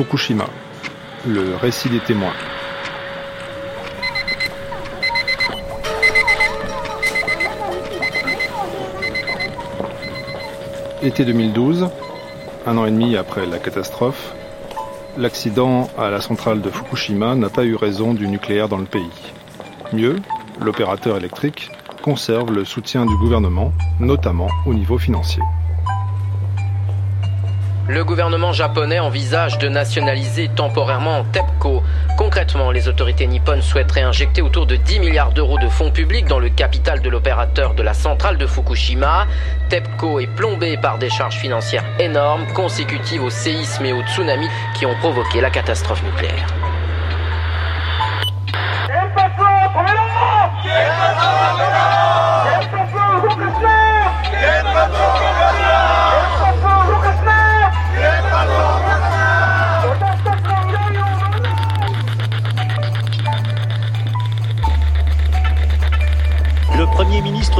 Fukushima, le récit des témoins. Été 2012, un an et demi après la catastrophe, l'accident à la centrale de Fukushima n'a pas eu raison du nucléaire dans le pays. Mieux, l'opérateur électrique conserve le soutien du gouvernement, notamment au niveau financier. Le gouvernement japonais envisage de nationaliser temporairement TEPCO. Concrètement, les autorités nippones souhaiteraient injecter autour de 10 milliards d'euros de fonds publics dans le capital de l'opérateur de la centrale de Fukushima. TEPCO est plombé par des charges financières énormes consécutives aux séismes et aux tsunamis qui ont provoqué la catastrophe nucléaire.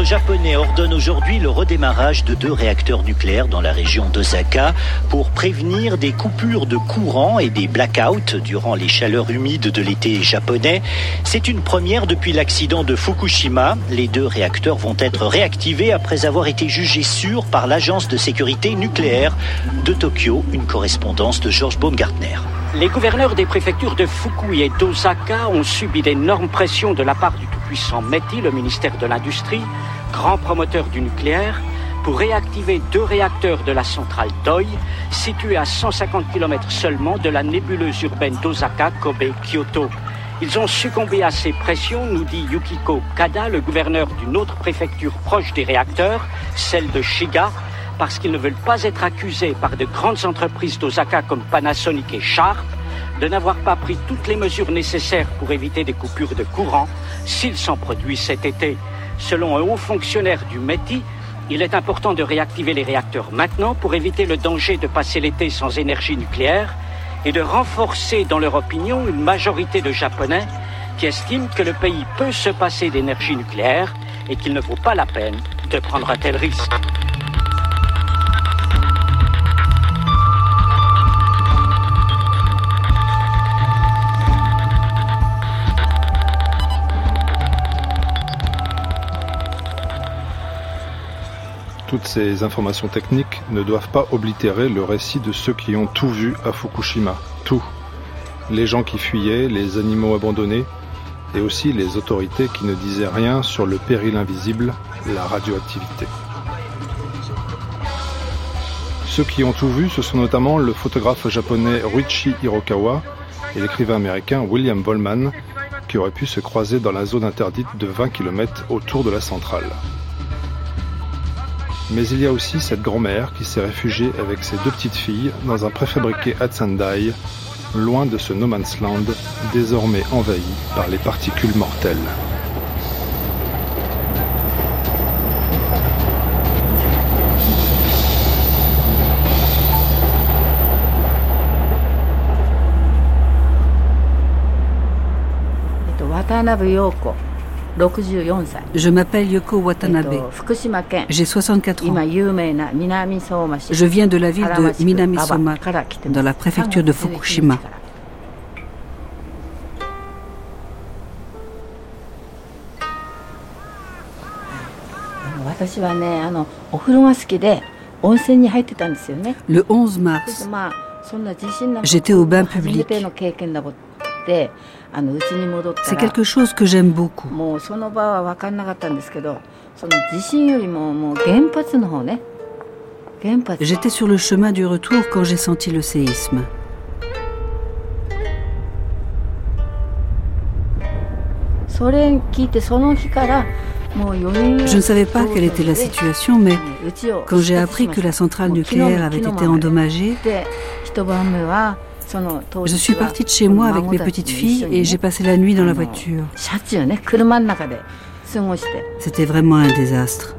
Ministre japonais ordonne aujourd'hui le redémarrage de deux réacteurs nucléaires dans la région d'Osaka pour prévenir des coupures de courant et des blackouts durant les chaleurs humides de l'été japonais. C'est une première depuis l'accident de Fukushima. Les deux réacteurs vont être réactivés après avoir été jugés sûrs par l'agence de sécurité nucléaire de Tokyo. Une correspondance de Georges Baumgartner. Les gouverneurs des préfectures de Fukui et d'Osaka ont subi d'énormes pressions de la part du tout-puissant METI, le ministère de l'Industrie, grand promoteur du nucléaire, pour réactiver deux réacteurs de la centrale Doi, située à 150 km seulement de la nébuleuse urbaine d'Osaka, Kobe, Kyoto. Ils ont succombé à ces pressions, nous dit Yukiko Kada, le gouverneur d'une autre préfecture proche des réacteurs, celle de Shiga, parce qu'ils ne veulent pas être accusés par de grandes entreprises d'Osaka comme Panasonic et Sharp de n'avoir pas pris toutes les mesures nécessaires pour éviter des coupures de courant s'ils s'en produisent cet été. Selon un haut fonctionnaire du METI, il est important de réactiver les réacteurs maintenant pour éviter le danger de passer l'été sans énergie nucléaire et de renforcer dans leur opinion une majorité de Japonais qui estiment que le pays peut se passer d'énergie nucléaire et qu'il ne vaut pas la peine de prendre un tel risque. Toutes ces informations techniques ne doivent pas oblitérer le récit de ceux qui ont tout vu à Fukushima. Tout. Les gens qui fuyaient, les animaux abandonnés, et aussi les autorités qui ne disaient rien sur le péril invisible, la radioactivité. Ceux qui ont tout vu, ce sont notamment le photographe japonais Ruichi Hirokawa et l'écrivain américain William Volman, qui auraient pu se croiser dans la zone interdite de 20 km autour de la centrale. Mais il y a aussi cette grand-mère qui s'est réfugiée avec ses deux petites filles dans un préfabriqué à Sendai, loin de ce no man's land désormais envahi par les particules mortelles. Je m'appelle Yoko Watanabe. J'ai 64 ans. Je viens de la ville de Minamisoma, dans la préfecture de Fukushima. Le 11 mars, j'étais au bain public. C'est quelque chose que j'aime beaucoup. J'étais sur le chemin du retour quand j'ai senti le séisme. Je ne savais pas quelle était la situation, mais quand j'ai appris que la centrale nucléaire avait été endommagée, je suis partie de chez moi avec mes petites filles et j'ai passé la nuit dans la voiture. C'était vraiment un désastre.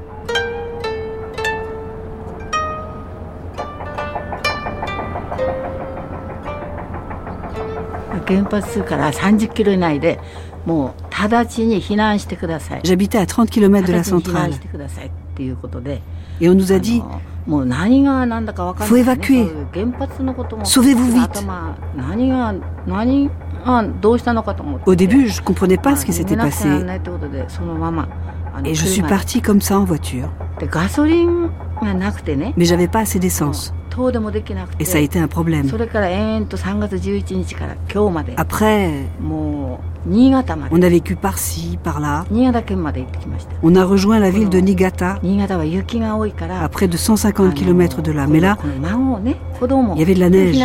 J'habitais à 30 km de la centrale. Et on nous a dit, faut évacuer. Sauvez-vous vite. Au début, je ne comprenais pas ce qui s'était passé. Et je suis partie comme ça en voiture. Mais j'avais pas assez d'essence. Et ça a été un problème. Après, on a vécu par-ci, par-là. On a rejoint la ville de Niigata, à près de 150 km de là. Mais là, il y avait de la neige.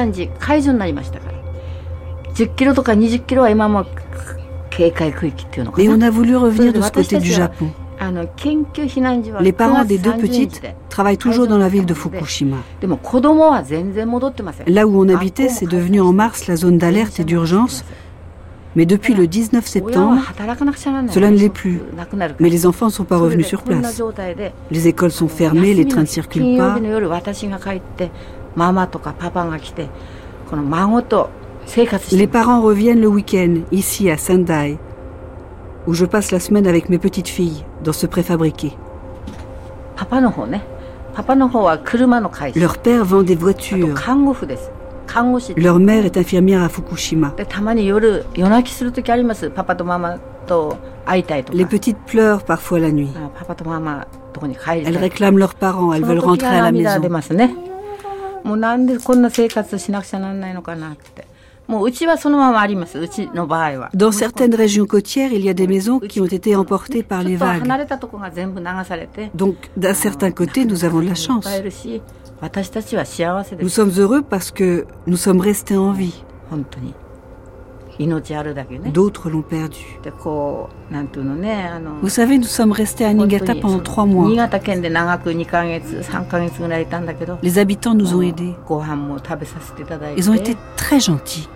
Et on a voulu revenir de ce côté du Japon. Les parents des deux petites travaillent toujours dans la ville de Fukushima. Là où on habitait, c'est devenu en mars la zone d'alerte et d'urgence. Mais depuis le 19 septembre, cela ne l'est plus. Mais les enfants ne sont pas revenus sur place. Les écoles sont fermées, les trains ne circulent pas. Les parents reviennent le week-end, ici à Sendai, où je passe la semaine avec mes petites filles, dans ce préfabriqué. Leur père vend des voitures. Leur mère est infirmière à Fukushima. Les petites pleurent parfois la nuit. Elles réclament leurs parents, elles veulent rentrer à la maison. Dans certaines régions côtières, il y a des maisons qui ont été emportées par les vagues. Donc, d'un certain côté, nous avons de la chance. Nous sommes heureux parce que nous sommes restés en vie. D'autres l'ont perdu. Vous savez, nous sommes restés à Niigata pendant trois mois. Les habitants nous ont aidés. Ils ont été très gentils.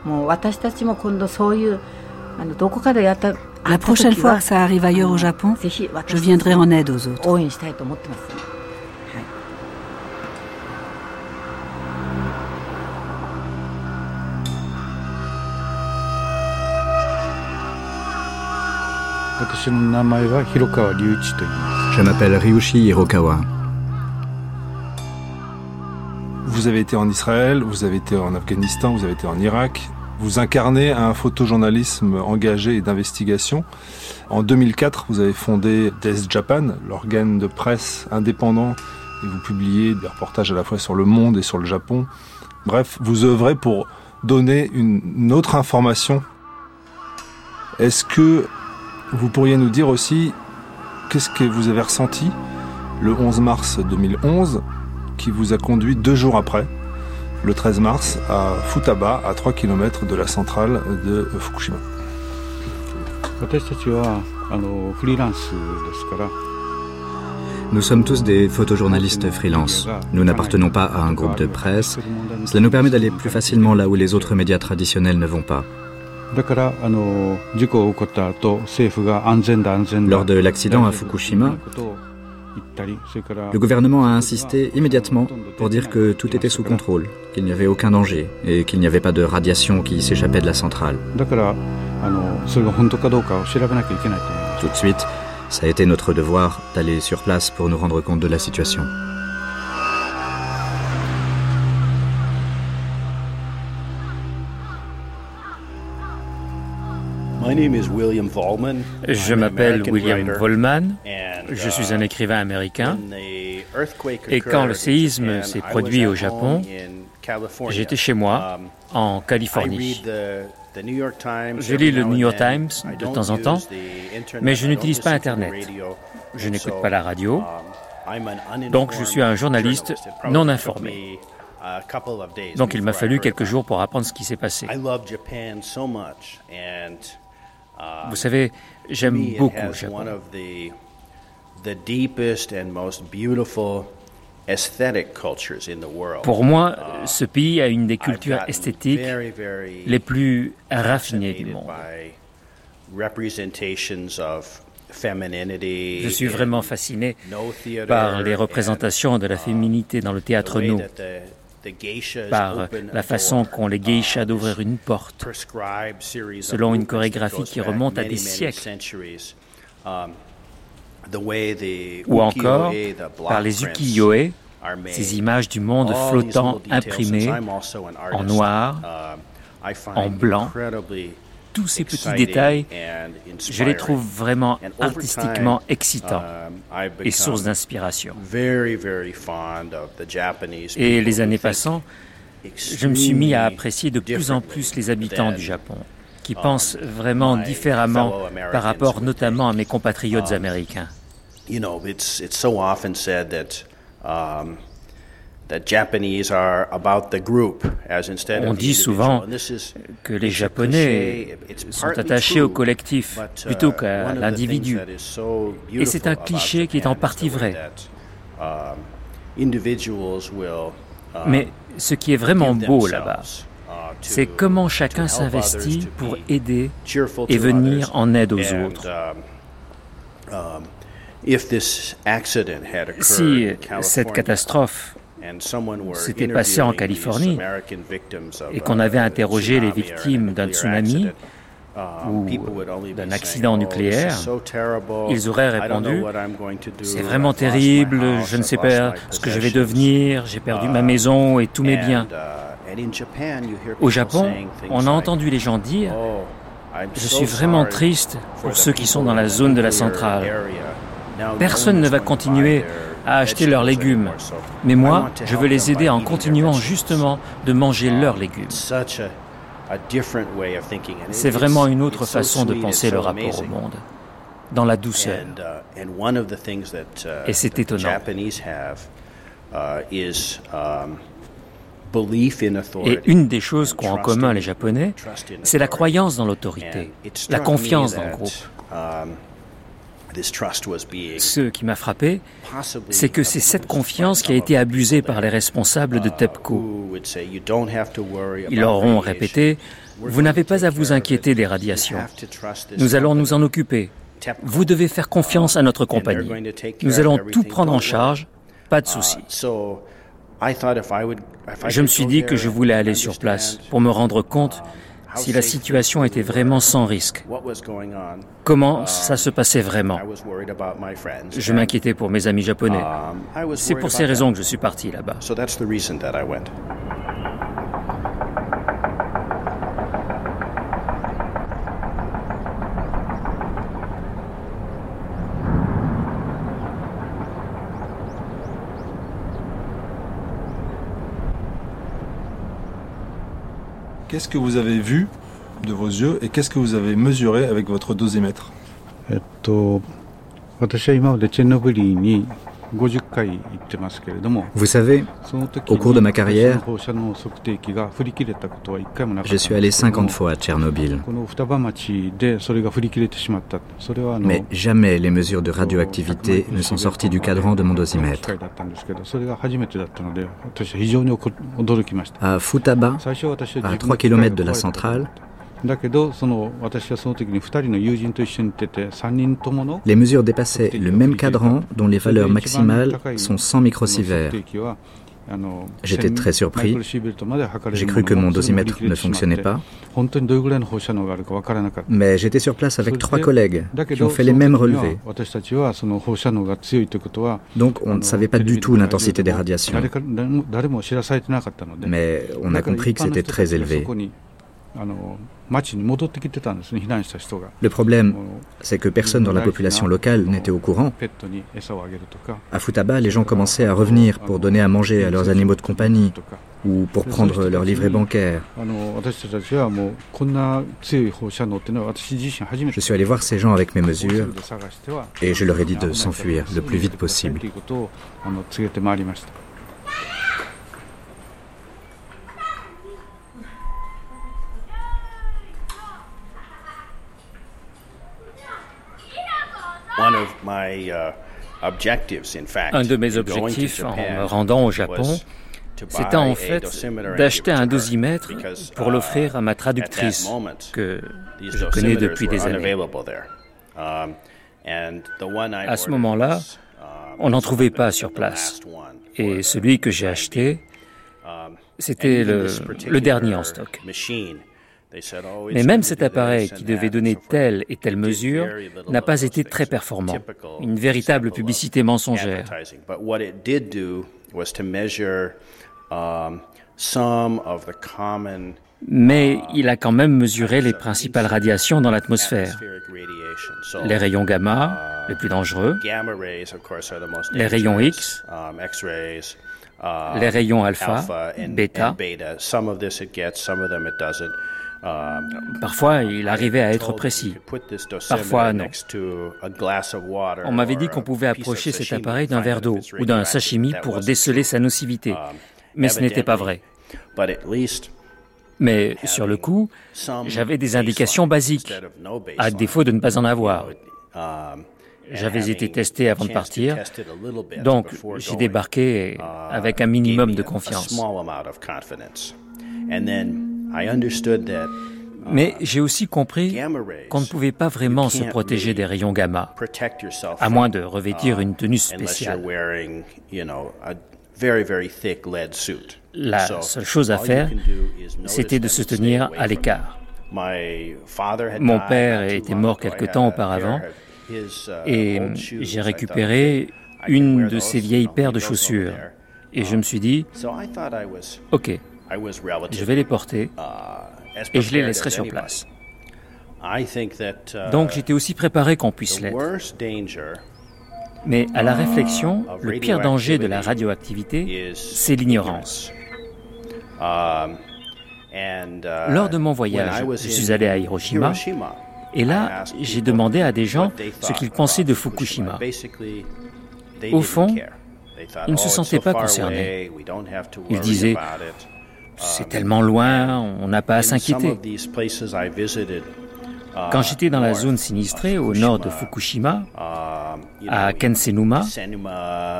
La prochaine fois que ça arrive ailleurs au Japon, je viendrai en aide aux autres. Je m'appelle Ryushi Hirokawa. Vous avez été en Israël, vous avez été en Afghanistan, vous avez été en Irak. Vous incarnez un photojournalisme engagé et d'investigation. En 2004, vous avez fondé Death Japan, l'organe de presse indépendant, et vous publiez des reportages à la fois sur le monde et sur le Japon. Bref, vous œuvrez pour donner une autre information. Est-ce que vous pourriez nous dire aussi qu'est-ce que vous avez ressenti le 11 mars 2011 qui vous a conduit deux jours après, le 13 mars, à Futaba, à 3 km de la centrale de Fukushima. Nous sommes tous des photojournalistes freelance. Nous n'appartenons pas à un groupe de presse. Cela nous permet d'aller plus facilement là où les autres médias traditionnels ne vont pas. Lors de l'accident à Fukushima, le gouvernement a insisté immédiatement pour dire que tout était sous contrôle, qu'il n'y avait aucun danger et qu'il n'y avait pas de radiation qui s'échappait de la centrale. Tout de suite, ça a été notre devoir d'aller sur place pour nous rendre compte de la situation. Je m'appelle William Volman, je suis un écrivain américain. et quand le séisme s'est produit au Japon, j'étais chez moi um, en Californie. Je lis le New York Times de temps en temps, mais je n'utilise pas Internet. Je n'écoute pas la radio, um, donc je suis un journaliste non informé. Donc il m'a fallu quelques jours pour apprendre ce qui s'est passé. Vous savez, j'aime beaucoup Japon. Pour moi, ce pays a une des cultures esthétiques les plus raffinées du monde. Je suis vraiment fasciné par les représentations de la féminité dans le théâtre No par la façon qu'ont les geishas d'ouvrir une porte, selon une chorégraphie qui remonte à des siècles. ou encore par les ukiyo-e, ces images du monde flottant imprimées en noir, en blanc. Tous ces petits détails, je les trouve vraiment artistiquement excitants et source d'inspiration. Et les années passant, je me suis mis à apprécier de plus en plus les habitants du Japon, qui pensent vraiment différemment par rapport notamment à mes compatriotes américains. On dit souvent que les Japonais sont attachés au collectif uh, plutôt qu'à l'individu. Et c'est un cliché qui est en partie vrai. Um, Mais ce qui est vraiment beau là-bas, uh, c'est comment chacun s'investit pour aider et venir en aide aux autres. Um, si cette catastrophe s'était passé en Californie et qu'on avait interrogé les victimes d'un tsunami ou d'un accident nucléaire, ils auraient répondu C'est vraiment terrible, je ne sais pas ce que je vais devenir, j'ai perdu ma maison et tous mes biens. Au Japon, on a entendu les gens dire Je suis vraiment triste pour ceux qui sont dans la zone de la centrale. Personne ne va continuer à acheter leurs légumes. Mais moi, je veux les aider en continuant justement de manger leurs légumes. C'est vraiment une autre façon de penser le rapport au monde, dans la douceur. Et c'est étonnant. Et une des choses qu'ont en commun les Japonais, c'est la croyance dans l'autorité, la confiance dans le groupe. Ce qui m'a frappé, c'est que c'est cette confiance qui a été abusée par les responsables de uh, TEPCO. Ils leur ont répété, vous n'avez pas à vous inquiéter des radiations. Nous allons nous en occuper. Vous devez faire confiance à notre compagnie. Nous allons tout prendre en charge, pas de uh, souci. Je me suis dit que je voulais aller sur place pour me rendre compte si la situation était vraiment sans risque. Comment ça se passait vraiment? Je m'inquiétais pour mes amis japonais. C'est pour ces raisons que je suis parti là-bas. Qu'est-ce que vous avez vu de vos yeux et qu'est-ce que vous avez mesuré avec votre dosimètre? Vous savez, au cours de ma carrière, je suis allé 50 fois à Tchernobyl. Mais jamais les mesures de radioactivité ne sont sorties du cadran de mon dosimètre. À Futaba, à 3 km de la centrale, les mesures dépassaient le même cadran dont les valeurs maximales sont 100 microsieverts. J'étais très surpris. J'ai cru que mon dosimètre ne fonctionnait pas. Mais j'étais sur place avec trois collègues qui ont fait les mêmes relevés. Donc on ne savait pas du tout l'intensité des radiations. Mais on a compris que c'était très élevé. Le problème, c'est que personne dans la population locale n'était au courant. À Futaba, les gens commençaient à revenir pour donner à manger à leurs animaux de compagnie ou pour prendre leur livret bancaire. Je suis allé voir ces gens avec mes mesures et je leur ai dit de s'enfuir le plus vite possible. Un de mes objectifs en me rendant au Japon, c'était en fait d'acheter un dosimètre pour uh, l'offrir à ma traductrice, que je connais depuis des années. Um, à ce moment-là, um, on n'en trouvait pas sur place. Et celui que j'ai acheté, um, c'était le, le dernier en stock. Mais même cet appareil qui devait donner telle et telle mesure n'a pas été très performant. Une véritable publicité mensongère. Mais il a quand même mesuré les principales radiations dans l'atmosphère. Les rayons gamma, les plus dangereux, les rayons X, les rayons alpha, bêta. Parfois, il arrivait à être précis. Parfois, non. On m'avait dit qu'on pouvait approcher cet appareil d'un verre d'eau ou d'un sashimi pour déceler sa nocivité. Mais ce n'était pas vrai. Mais sur le coup, j'avais des indications basiques, à défaut de ne pas en avoir. J'avais été testé avant de partir, donc j'ai débarqué avec un minimum de confiance. Mais j'ai aussi compris qu'on ne pouvait pas vraiment se protéger des rayons gamma, à moins de revêtir une tenue spéciale. La seule chose à faire, c'était de se tenir à l'écart. Mon père était mort quelque temps auparavant et j'ai récupéré une de ses vieilles paires de chaussures. Et je me suis dit, OK, je vais les porter et je les laisserai sur place. Donc j'étais aussi préparé qu'on puisse l'être. Mais à la réflexion, le pire danger de la radioactivité, c'est l'ignorance. Lors de mon voyage, je suis allé à Hiroshima et là, j'ai demandé à des gens ce qu'ils pensaient de Fukushima. Au fond, ils ne se sentaient pas concernés. Ils disaient, c'est tellement loin, on n'a pas à s'inquiéter. Quand j'étais dans la zone sinistrée au nord de Fukushima, à Kensenuma,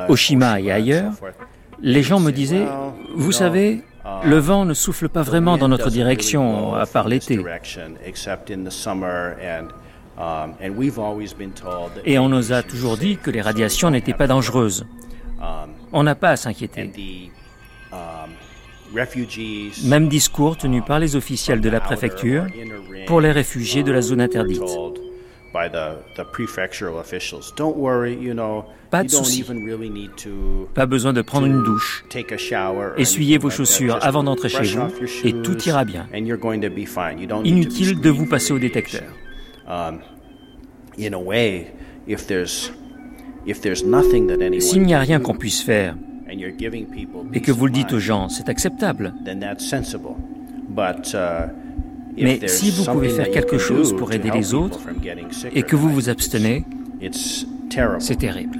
Oshima et ailleurs, les gens me disaient, vous savez, le vent ne souffle pas vraiment dans notre direction, à part l'été. Et on nous a toujours dit que les radiations n'étaient pas dangereuses. On n'a pas à s'inquiéter. Même discours tenu par les officiels de la préfecture pour les réfugiés de la zone interdite. Pas de souci. Pas besoin de prendre une douche. Essuyez vos chaussures avant d'entrer chez vous et tout ira bien. Inutile de vous passer au détecteur. S'il n'y a rien qu'on puisse faire et que vous le dites aux gens, c'est acceptable. Mais si vous pouvez faire quelque chose pour aider les autres et que vous vous abstenez, c'est terrible.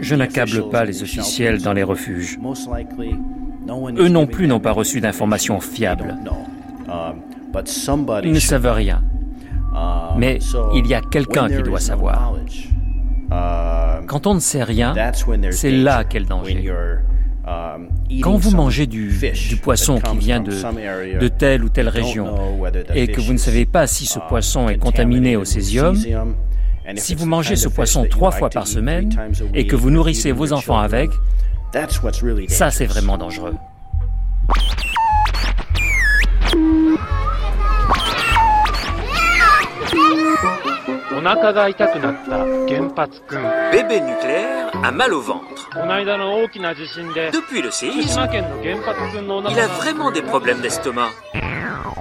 Je n'accable pas les officiels dans les refuges. Eux non plus n'ont pas reçu d'informations fiables. Ils ne savent rien. Mais il y a quelqu'un qui doit savoir. Quand on ne sait rien, c'est là qu'est le danger. Quand vous mangez du, poisson qui vient de, de, telle ou telle région et que vous ne savez pas si ce poisson est contaminé au césium, si vous mangez ce poisson trois fois par semaine et que vous nourrissez vos enfants avec, ça c'est vraiment dangereux. Bébé nucléaire a mal au ventre. Depuis le séisme, il a vraiment des problèmes d'estomac.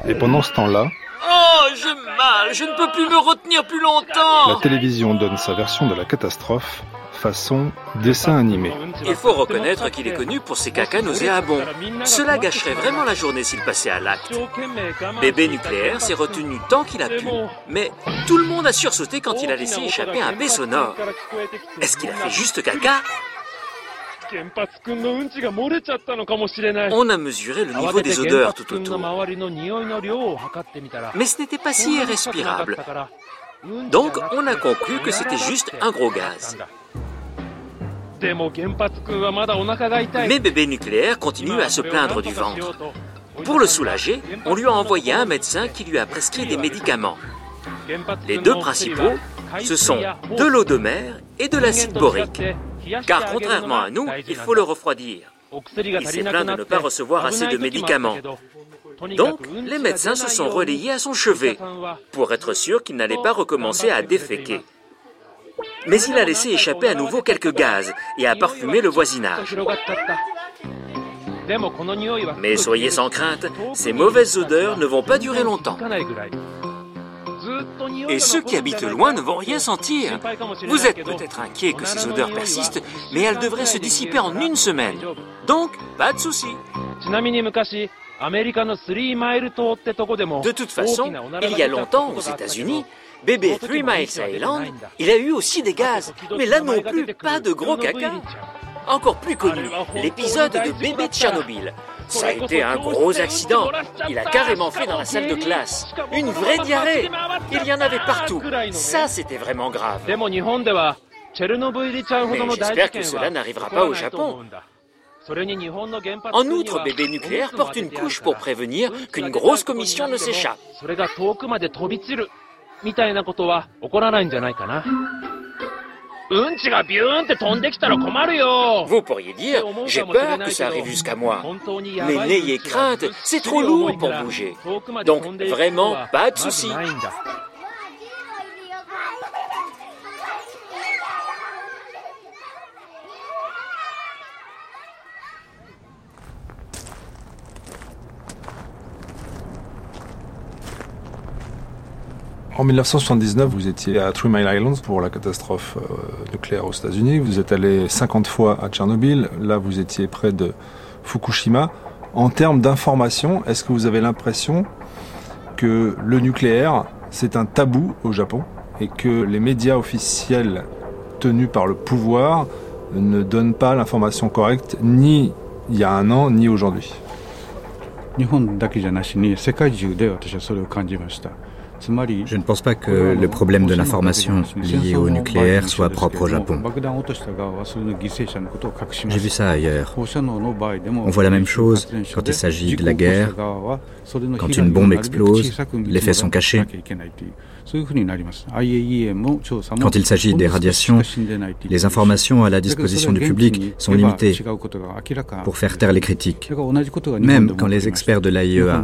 Et pendant ce temps-là, Oh, j'ai mal, je ne peux plus me retenir plus longtemps. La télévision donne sa version de la catastrophe façon dessin animé. Il faut reconnaître qu'il est connu pour ses cacas nauséabonds. Cela gâcherait vraiment la journée s'il passait à l'acte. Bébé nucléaire s'est retenu tant qu'il a pu, mais tout le monde a sursauté quand il a laissé échapper un B sonore. Est-ce qu'il a fait juste caca? On a mesuré le niveau des odeurs tout autour. Mais ce n'était pas si irrespirable. Donc on a conclu que c'était juste un gros gaz. Mais bébé nucléaire continue à se plaindre du ventre. Pour le soulager, on lui a envoyé un médecin qui lui a prescrit des médicaments. Les deux principaux, ce sont de l'eau de mer et de l'acide borique. Car contrairement à nous, il faut le refroidir. Il s'est plaint de ne pas recevoir assez de médicaments. Donc, les médecins se sont relayés à son chevet pour être sûr qu'il n'allait pas recommencer à déféquer. Mais il a laissé échapper à nouveau quelques gaz et a parfumé le voisinage. Mais soyez sans crainte, ces mauvaises odeurs ne vont pas durer longtemps. Et ceux qui habitent loin ne vont rien sentir. Vous êtes peut-être inquiet que ces odeurs persistent, mais elles devraient se dissiper en une semaine. Donc, pas de souci. De toute façon, il y a longtemps aux États-Unis, bébé Three Miles Island, il a eu aussi des gaz, mais là non plus, pas de gros caca. Encore plus connu, l'épisode de bébé de Tchernobyl. Ça a été un gros accident. Il a carrément fait dans la salle de classe. Une vraie diarrhée. Il y en avait partout. Ça, c'était vraiment grave. Mais j'espère que cela n'arrivera pas au Japon. En outre, bébé nucléaire porte une couche pour prévenir qu'une grosse commission ne s'échappe. Vous pourriez dire, j'ai peur que ça arrive jusqu'à moi. Mais n'ayez crainte, c'est trop lourd pour bouger. Donc vraiment, pas de souci. En 1979, vous étiez à Three Mile Island pour la catastrophe euh, nucléaire aux États-Unis. Vous êtes allé 50 fois à Tchernobyl. Là, vous étiez près de Fukushima. En termes d'information, est-ce que vous avez l'impression que le nucléaire, c'est un tabou au Japon et que les médias officiels tenus par le pouvoir ne donnent pas l'information correcte ni il y a un an ni aujourd'hui? Je ne pense pas que le problème de l'information lié au nucléaire soit propre au Japon. J'ai vu ça ailleurs. On voit la même chose quand il s'agit de la guerre. Quand une bombe explose, les faits sont cachés. Quand il s'agit des radiations, les informations à la disposition du public sont limitées pour faire taire les critiques. Même quand les experts de l'AIEA,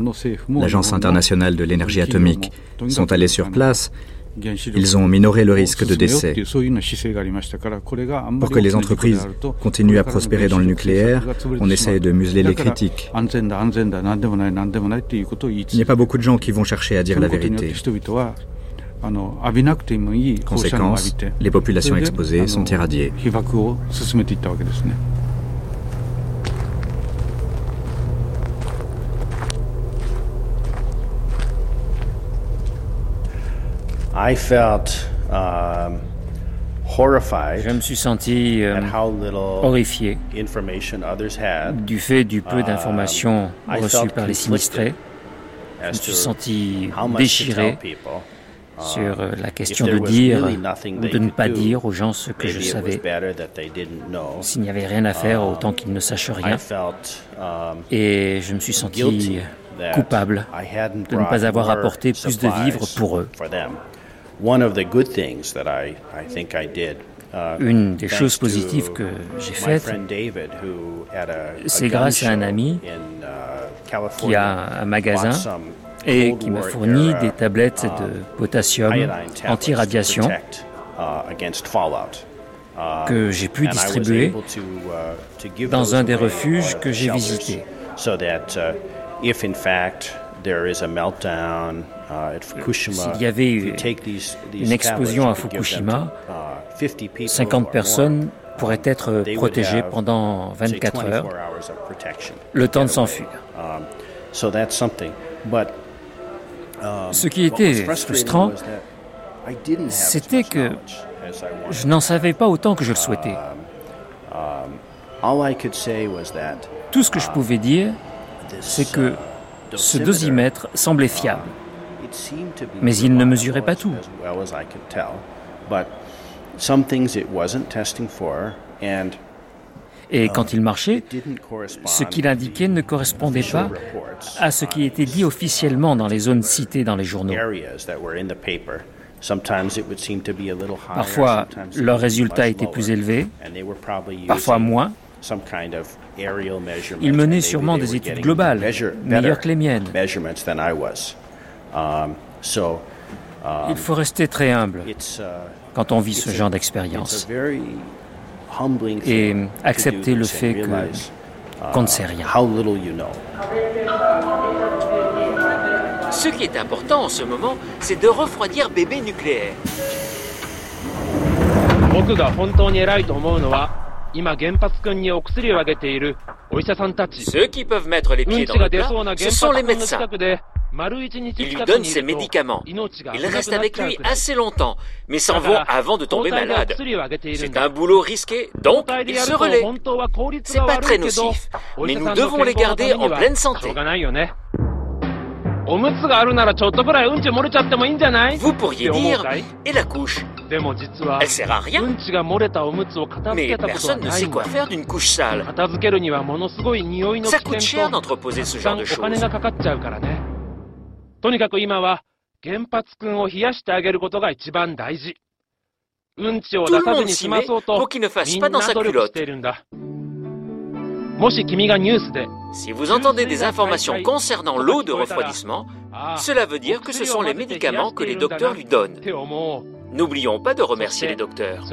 l'Agence internationale de l'énergie atomique, sont allés sur place, ils ont minoré le risque de décès. Pour que les entreprises continuent à prospérer dans le nucléaire, on essaie de museler les critiques. Il n'y a pas beaucoup de gens qui vont chercher à dire la vérité. Conséquence, les populations exposées sont Um, Je me suis senti euh, horrifié du fait du peu d'informations reçues par les sinistrés. Je me suis senti déchiré sur euh, la question de dire ou de ne pas dire aux gens ce que je savais. S'il n'y avait rien à faire, autant qu'ils ne sachent rien. Et je me suis senti coupable de ne pas avoir apporté plus de vivres pour eux. Une des choses positives que j'ai faites, c'est grâce à un ami uh, qui a un magasin et qui m'a fourni des tablettes de um, potassium anti-radiation uh, uh, que j'ai pu distribuer dans un des refuges que j'ai visités. Uh, S'il y avait eu une explosion à Fukushima, 50 uh, personnes pourraient être protégées pendant 24 heures, le temps de s'enfuir. Um, um, Ce qui était frustrant, c'était que je n'en savais pas autant que je le souhaitais. Um, Tout ce que je pouvais dire, c'est que ce dosimètre semblait fiable mais il ne mesurait pas tout. Et quand il marchait, ce qu'il indiquait ne correspondait pas à ce qui était dit officiellement dans les zones citées dans les journaux. Parfois, leurs résultats étaient plus élevés, parfois moins, Il menait sûrement des études globales, meilleures que les miennes. Um, Il faut rester très humble uh, quand on vit ce genre d'expérience et accepter le fait qu'on ne sait rien. Ce qui est important en ce moment, c'est de refroidir bébé nucléaire. Ceux qui peuvent mettre les pieds dans le plat, ce sont les médecins. Il lui donne ses médicaments. Il reste avec lui assez longtemps, mais s'en vont avant de tomber malade. C'est un boulot risqué, donc il se relaie. C'est pas très nocif, mais nous devons les garder en pleine santé. Vous pourriez dire, et la couche? Elle sert à rien. Mais personne ne sait quoi faire d'une couche sale. Ça coûte cher d'entreposer ce genre de choses. とにかく今は原発くんを冷やしてあげることが一番大事。うんちを出さずに済まそうとみんな努力しているんだ。もし君がニュースで Si vous entendez des informations concernant l'eau de refroidissement, cela veut dire que ce sont les médicaments que les docteurs lui donnent. N'oublions pas de remercier les docteurs.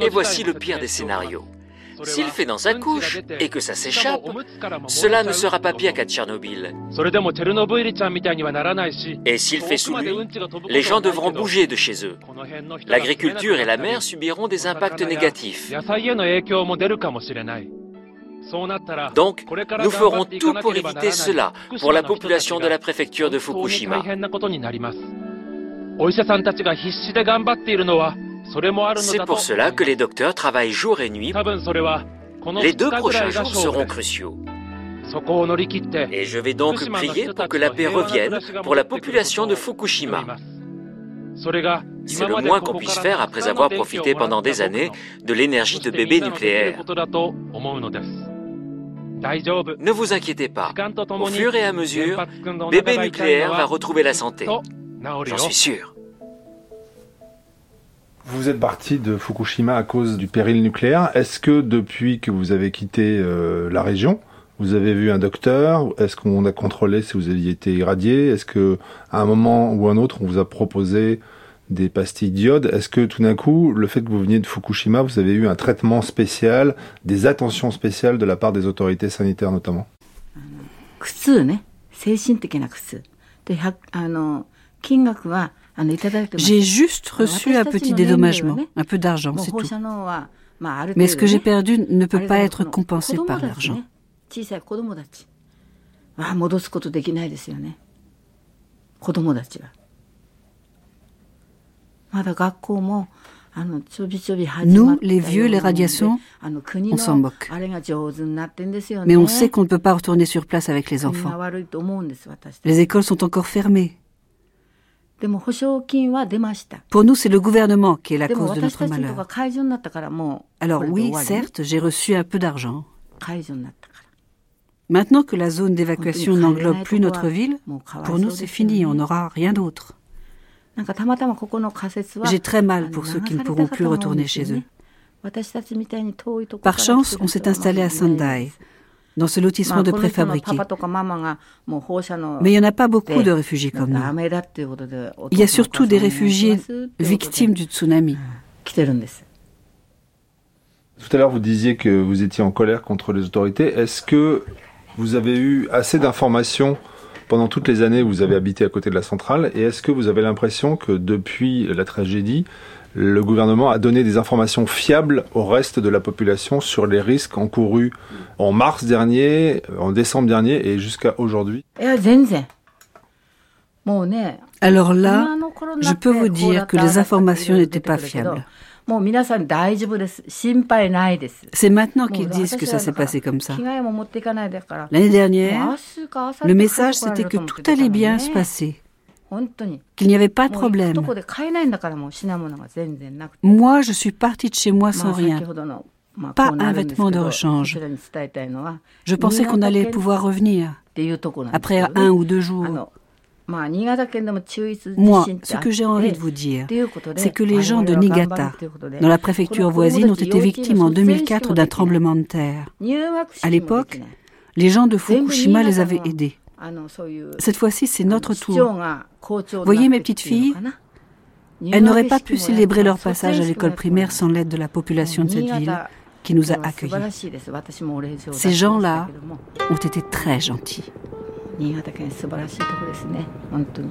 Et voici le pire des scénarios. S'il fait dans sa couche et que ça s'échappe, cela ne sera pas pire qu'à Tchernobyl. Et s'il fait sous lui, les gens devront bouger de chez eux. L'agriculture et la mer subiront des impacts négatifs. Donc, nous ferons tout pour éviter cela pour la population de la préfecture de Fukushima. C'est pour cela que les docteurs travaillent jour et nuit. Les deux prochains jours seront cruciaux. Et je vais donc prier pour que la paix revienne pour la population de Fukushima. C'est le moins qu'on puisse faire après avoir profité pendant des années de l'énergie de bébé nucléaire. Ne vous inquiétez pas. Au fur et à mesure, bébé nucléaire va retrouver la santé. J'en suis sûr. Vous êtes parti de Fukushima à cause du péril nucléaire. Est-ce que depuis que vous avez quitté euh, la région, vous avez vu un docteur? Est-ce qu'on a contrôlé si vous aviez été irradié? Est-ce que à un moment ou un autre, on vous a proposé des pastilles d'iode? Est-ce que tout d'un coup, le fait que vous veniez de Fukushima, vous avez eu un traitement spécial, des attentions spéciales de la part des autorités sanitaires notamment? J'ai juste reçu un petit dédommagement, un peu d'argent, c'est tout. Mais ce que j'ai perdu ne peut pas être compensé par l'argent. Nous, les vieux, les radiations, on s'en moque. Mais on sait qu'on ne peut pas retourner sur place avec les enfants. Les écoles sont encore fermées. Pour nous, c'est le gouvernement qui est la cause de notre malheur. Alors oui, certes, j'ai reçu un peu d'argent. Maintenant que la zone d'évacuation n'englobe plus notre ville, pour nous c'est fini, on n'aura rien d'autre. J'ai très mal pour ceux qui ne pourront plus retourner chez eux. Par chance, on s'est installé à Sendai, dans ce lotissement de préfabriqués. Mais il n'y en a pas beaucoup de réfugiés comme nous. Il y a surtout des réfugiés victimes du tsunami. Tout à l'heure, vous disiez que vous étiez en colère contre les autorités. Est-ce que vous avez eu assez d'informations pendant toutes les années où vous avez habité à côté de la centrale Et est-ce que vous avez l'impression que depuis la tragédie, le gouvernement a donné des informations fiables au reste de la population sur les risques encourus en mars dernier, en décembre dernier et jusqu'à aujourd'hui Alors là, je peux vous dire que les informations n'étaient pas fiables. C'est maintenant qu'ils disent que ça s'est passé comme ça. L'année dernière, le message c'était que tout allait bien se passer qu'il n'y avait pas de problème. Moi, je suis partie de chez moi sans rien. Pas un vêtement de rechange. Je pensais qu'on allait pouvoir revenir après un ou deux jours. Moi, ce que j'ai envie de vous dire, c'est que les gens de Niigata, dans la préfecture voisine, ont été victimes en 2004 d'un tremblement de terre. À l'époque, les gens de Fukushima les avaient aidés. Cette fois-ci, c'est notre tour. Voyez mes petites filles Elles n'auraient pas pu célébrer leur passage à l'école primaire sans l'aide de la population de cette ville qui nous a accueillis. Ces gens-là ont été très gentils. 新潟県素晴らしいとこですね本当に。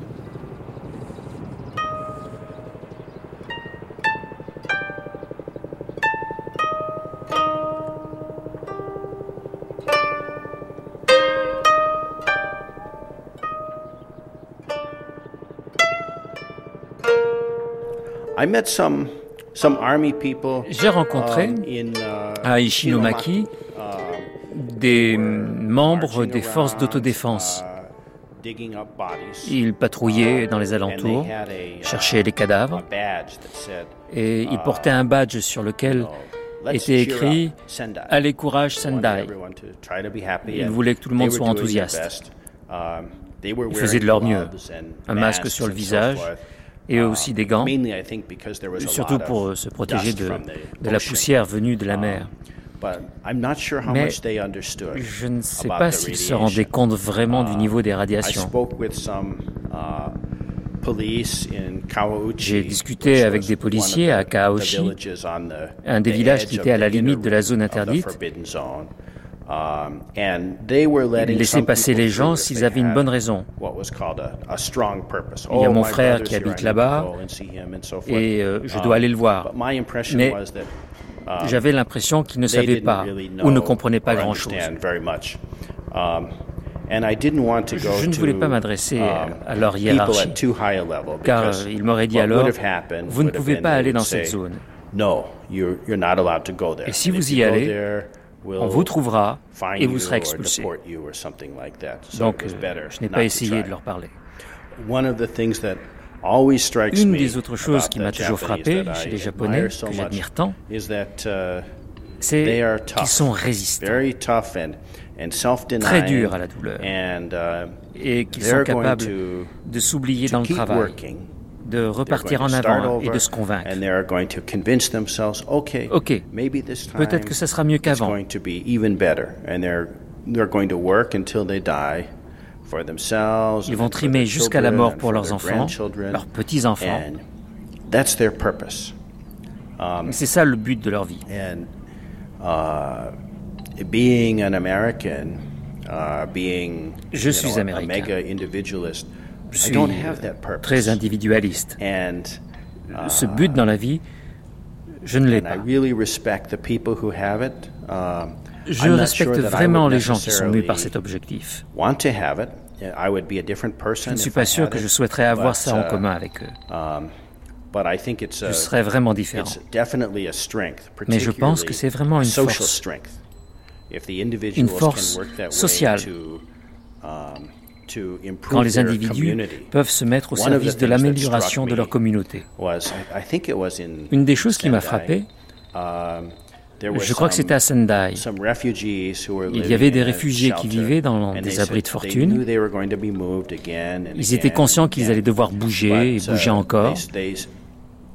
J'ai rencontré à Ishinomaki des membres des forces d'autodéfense. Ils patrouillaient dans les alentours, cherchaient les cadavres, et ils portaient un badge sur lequel était écrit Allez courage Sendai. Ils voulaient que tout le monde soit enthousiaste. Ils faisaient de leur mieux, un masque sur le visage, et aussi des gants, surtout pour se protéger de, de la poussière venue de la mer. Mais je ne sais pas s'ils se rendaient compte vraiment du uh, niveau des radiations. Uh, J'ai discuté avec des policiers à Kaoshi, un des villages qui était à la limite de la zone interdite, Um, Ils laissaient passer les gens s'ils avaient une bonne raison. Il y a mon frère qui habite là-bas et euh, je dois um, aller le voir. Mais j'avais l'impression qu'ils ne savaient pas ou ne comprenaient pas grand-chose. Je ne voulais pas m'adresser à leur hiérarchie, car ils m'auraient dit alors, vous ne pouvez pas aller dans cette zone. Et si vous y allez, on vous trouvera et vous serez expulsé. Donc, euh, je n'ai pas essayé de leur parler. Une des autres choses qui m'a toujours frappé chez les Japonais, que j'admire tant, uh, c'est qu'ils sont résistants, très durs à la douleur, uh, et qu'ils sont capables de s'oublier dans le travail, de repartir en avant et de se convaincre. Ok, peut-être que ça sera mieux qu'avant. Ils vont trimer jusqu'à la mort pour leurs enfants, leurs petits-enfants. Um, c'est ça le but de leur vie. Uh, uh, Je suis américain je suis très individualiste. Ce but dans la vie, je ne l'ai pas. Um, je respecte vraiment les gens qui sont mus par cet objectif. Je ne suis pas sûr que je souhaiterais avoir ça en uh, commun avec eux. Um, je serais vraiment différent. Mais je pense que c'est vraiment une force. Une force sociale quand les individus peuvent se mettre au service de l'amélioration de leur communauté. Une des choses qui m'a frappé, um, je crois que c'était à Sendai. Il y avait des réfugiés qui vivaient dans des abris de fortune. Ils étaient conscients qu'ils allaient devoir bouger et bouger uh, encore.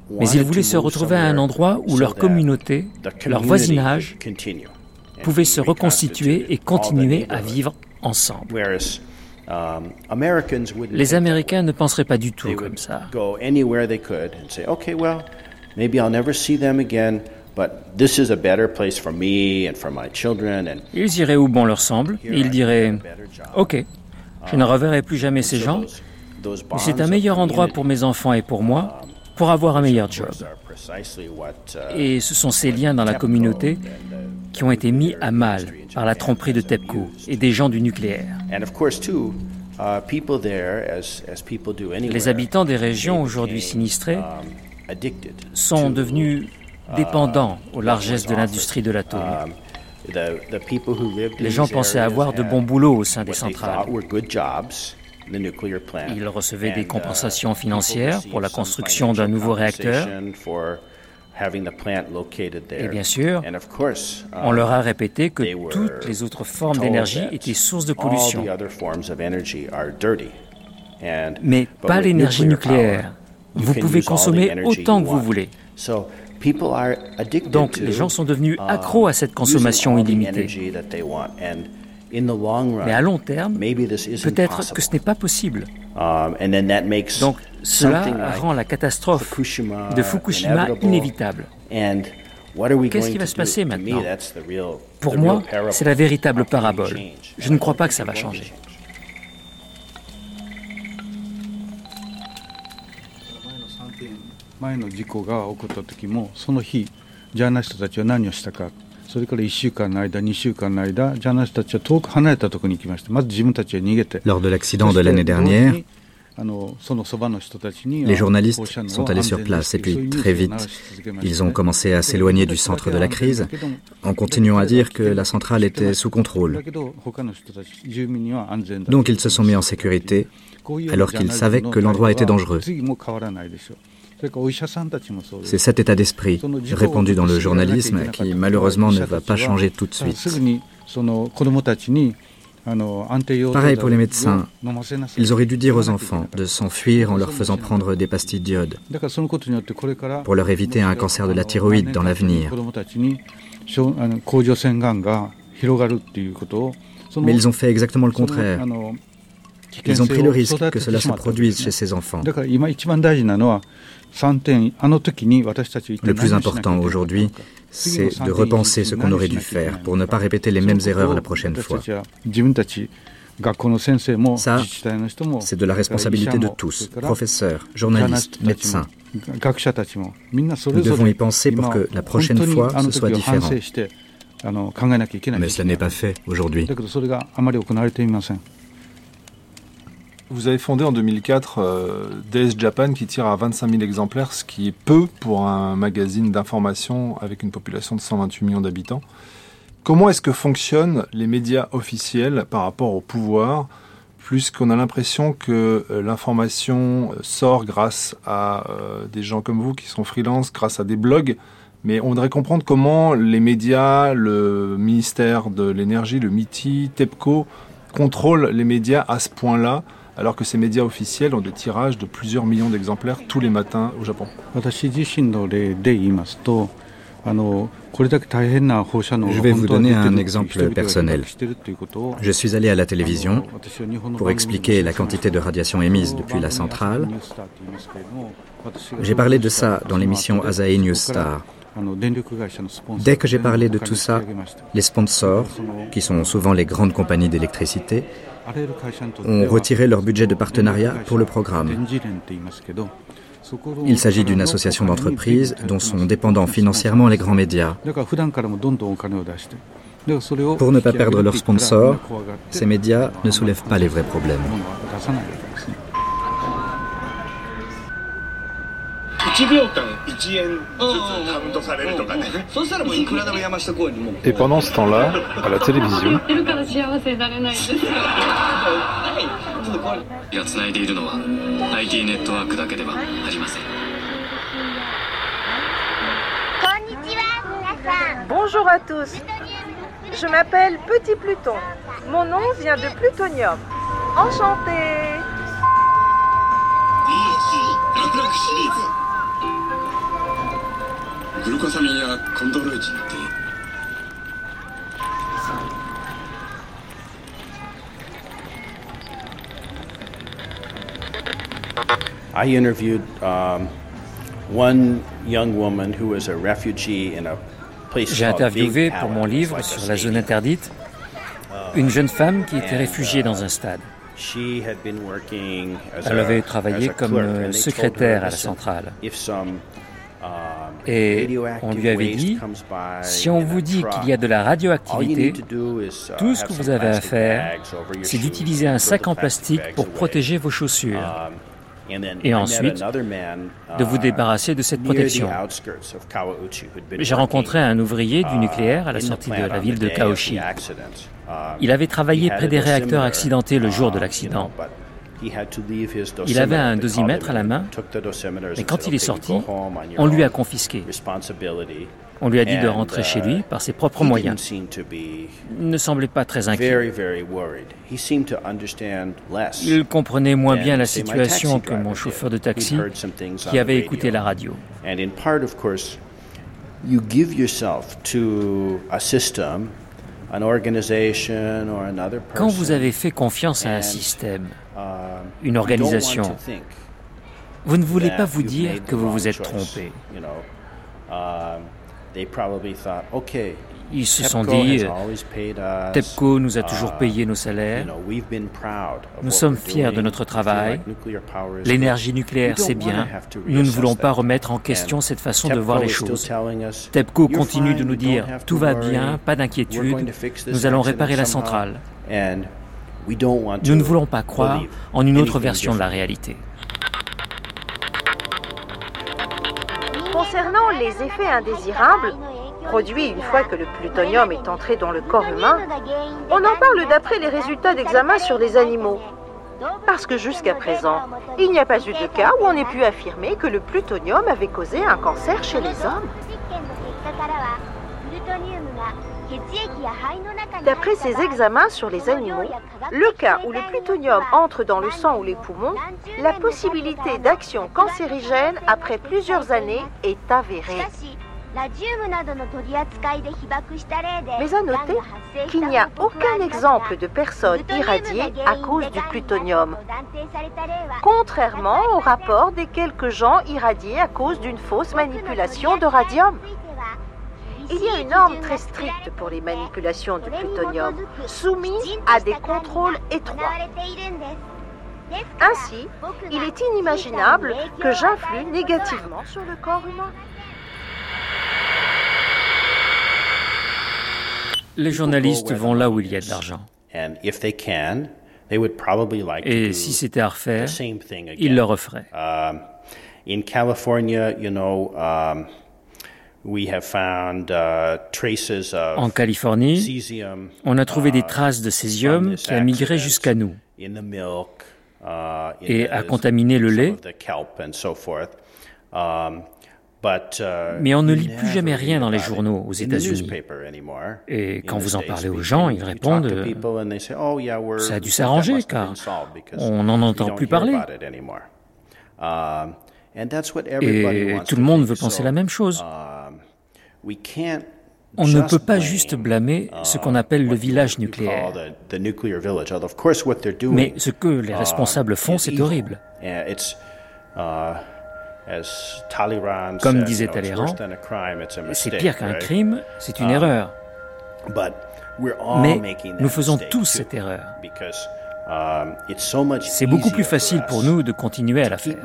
Mais ils voulaient se retrouver à un endroit où leur communauté, leur voisinage, pouvait se reconstituer et continuer à vivre ensemble. Um, les Américains ne penseraient pas du tout comme ça. Ils iraient où bon leur semble et ils diraient OK, je ne reverrai plus jamais ces gens, mais c'est un meilleur endroit pour mes enfants et pour moi um, pour avoir un meilleur job. Uh, et ce sont ces liens dans la communauté qui ont été mis à mal par la tromperie de TEPCO et des gens du nucléaire. Les habitants des régions aujourd'hui sinistrées um, sont devenus dépendants aux largesses de l'industrie de l'atome. Um, Les gens pensaient avoir de bons boulots au sein des centrales. Ils recevaient des uh, compensations financières pour la construction d'un nouveau réacteur. Et bien sûr, on leur a répété que toutes les autres formes d'énergie étaient sources de pollution. mais pas l'énergie nucléaire. Vous pouvez consommer autant que vous voulez. Donc les gens sont devenus um, accros à cette consommation illimitée. Mais à long terme, peut-être que ce n'est pas possible. Um, Donc cela rend la catastrophe de Fukushima inévitable. Qu'est-ce qui va se passer maintenant? Pour moi, c'est la véritable parabole. Je ne crois pas que ça va changer. Lors de l'accident de l'année dernière, les journalistes sont allés sur place et puis très vite, ils ont commencé à s'éloigner du centre de la crise en continuant à dire que la centrale était sous contrôle. Donc ils se sont mis en sécurité alors qu'ils savaient que l'endroit était dangereux. C'est cet état d'esprit répandu dans le journalisme qui malheureusement ne va pas changer tout de suite. Pareil pour les médecins. Ils auraient dû dire aux enfants de s'enfuir en leur faisant prendre des pastilles d'iode pour leur éviter un cancer de la thyroïde dans l'avenir. Mais ils ont fait exactement le contraire. Ils ont pris le risque que cela se produise chez ces enfants. Le plus important aujourd'hui, c'est de repenser ce qu'on aurait dû faire pour ne pas répéter les mêmes erreurs la prochaine fois. Ça, c'est de la responsabilité de tous, professeurs, journalistes, médecins. Nous devons y penser pour que la prochaine fois, ce soit différent. Mais ce n'est pas fait aujourd'hui. Vous avez fondé en 2004 euh, Japan qui tire à 25 000 exemplaires, ce qui est peu pour un magazine d'information avec une population de 128 millions d'habitants. Comment est-ce que fonctionnent les médias officiels par rapport au pouvoir, puisqu'on a l'impression que euh, l'information sort grâce à euh, des gens comme vous qui sont freelance, grâce à des blogs, mais on voudrait comprendre comment les médias, le ministère de l'énergie, le MITI, TEPCO, contrôlent les médias à ce point-là alors que ces médias officiels ont des tirages de plusieurs millions d'exemplaires tous les matins au Japon. Je vais vous donner un exemple personnel. Je suis allé à la télévision pour expliquer la quantité de radiation émise depuis la centrale. J'ai parlé de ça dans l'émission Asahi News Star. Dès que j'ai parlé de tout ça, les sponsors, qui sont souvent les grandes compagnies d'électricité, ont retiré leur budget de partenariat pour le programme. Il s'agit d'une association d'entreprises dont sont dépendants financièrement les grands médias. Pour ne pas perdre leurs sponsors, ces médias ne soulèvent pas les vrais problèmes. Et pendant ce temps-là, à la télévision, Bonjour à tous. Je m'appelle Petit Pluton. Mon nom vient de plutonium. Enchanté. I interviewed um, one young woman who was a refugee in a place J'ai interviewé pour mon livre sur la zone interdite une jeune femme qui était réfugiée dans un stade. Elle avait travaillé comme secrétaire à la centrale. Et on lui avait dit, si on vous dit qu'il y a de la radioactivité, tout ce que vous avez à faire, c'est d'utiliser un sac en plastique pour protéger vos chaussures et ensuite de vous débarrasser de cette protection. J'ai rencontré un ouvrier du nucléaire à la sortie de la ville de Kaoshi. Il avait travaillé près des réacteurs accidentés le jour de l'accident. Il avait un dosimètre à la main, mais quand il est sorti, on lui a confisqué. On lui a dit de rentrer chez lui par ses propres moyens. Il ne semblait pas très inquiet. Il comprenait moins bien la situation que mon chauffeur de taxi qui avait écouté la radio. Quand vous avez fait confiance à un système, une organisation, vous ne voulez pas vous dire que vous vous êtes trompé. Ils se sont dit, TEPCO nous a toujours uh, payé nos salaires, nous sommes fiers de notre travail, l'énergie nucléaire c'est bien, nous ne voulons pas remettre en question cette façon de voir les choses. TEPCO continue de nous dire, tout va bien, pas d'inquiétude, nous allons réparer la centrale. Nous ne voulons pas croire en une autre version de la réalité. Concernant les effets indésirables, produits une fois que le plutonium est entré dans le corps humain, on en parle d'après les résultats d'examen sur les animaux. Parce que jusqu'à présent, il n'y a pas eu de cas où on ait pu affirmer que le plutonium avait causé un cancer chez les hommes. D'après ces examens sur les animaux, le cas où le plutonium entre dans le sang ou les poumons, la possibilité d'action cancérigène après plusieurs années est avérée. Mais à noter qu'il n'y a aucun exemple de personne irradiée à cause du plutonium, contrairement au rapport des quelques gens irradiés à cause d'une fausse manipulation de radium. Il y a une norme très stricte pour les manipulations du plutonium, soumise à des contrôles étroits. Ainsi, il est inimaginable que j'influe négativement sur le corps humain. Les journalistes vont là où il y a de l'argent. Et si c'était à refaire, ils le referaient. Um, in California, you know, um, Uh, en Californie, on a trouvé des uh, traces de césium qui a migré jusqu'à nous uh, et a contaminé le lait. Um, Mais on ne lit plus jamais rien dans les journaux aux États-Unis. Et quand vous en parlez aux gens, ils répondent oh, Ça a dû s'arranger car on n'en entend plus parler. Et tout le monde veut penser la même chose. On ne peut pas juste blâmer ce qu'on appelle le village nucléaire. Mais ce que les responsables font, c'est horrible. Comme disait Talleyrand, c'est pire qu'un crime, c'est une erreur. Mais nous faisons tous cette erreur. C'est beaucoup plus facile pour nous de continuer à la faire.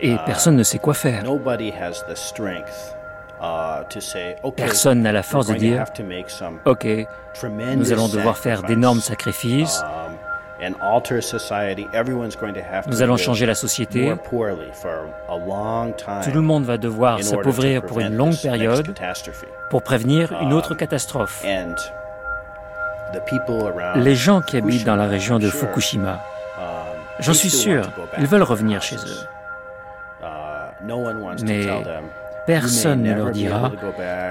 Et personne ne sait quoi faire. Personne n'a la force de dire, OK, nous allons devoir faire d'énormes sacrifices, nous allons changer la société. Tout le monde va devoir s'appauvrir pour une longue période pour prévenir une autre catastrophe. Les gens qui habitent dans la région de Fukushima, j'en suis sûr, ils veulent revenir chez eux. Mais personne ne leur dira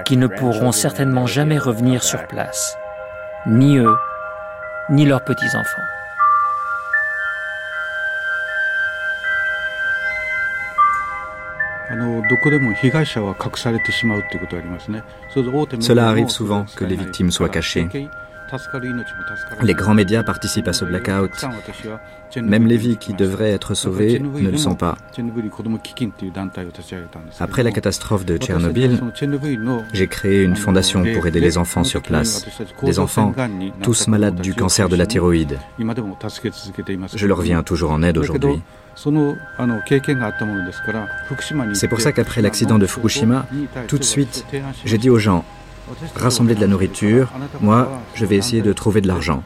qu'ils ne pourront certainement jamais revenir sur place, ni eux, ni leurs petits-enfants. Cela arrive souvent que les victimes soient cachées. Les grands médias participent à ce blackout. Même les vies qui devraient être sauvées ne le sont pas. Après la catastrophe de Tchernobyl, j'ai créé une fondation pour aider les enfants sur place. Des enfants, tous malades du cancer de la thyroïde. Je leur viens toujours en aide aujourd'hui. C'est pour ça qu'après l'accident de Fukushima, tout de suite, j'ai dit aux gens, rassembler de la nourriture, moi, je vais essayer de trouver de l'argent.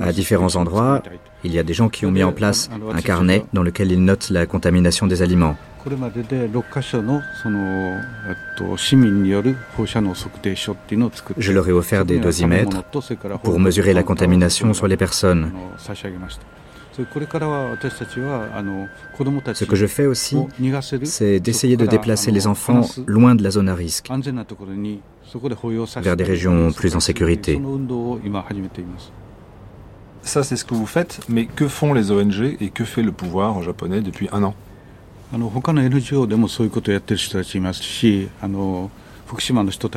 À différents endroits, il y a des gens qui ont mis en place un carnet dans lequel ils notent la contamination des aliments. Je leur ai offert des dosimètres pour mesurer la contamination sur les personnes. Ce que je fais aussi, c'est d'essayer de déplacer les enfants loin de la zone à risque, vers des régions plus en sécurité. Ça, c'est ce que vous faites, mais que font les ONG et que fait le pouvoir japonais depuis un an?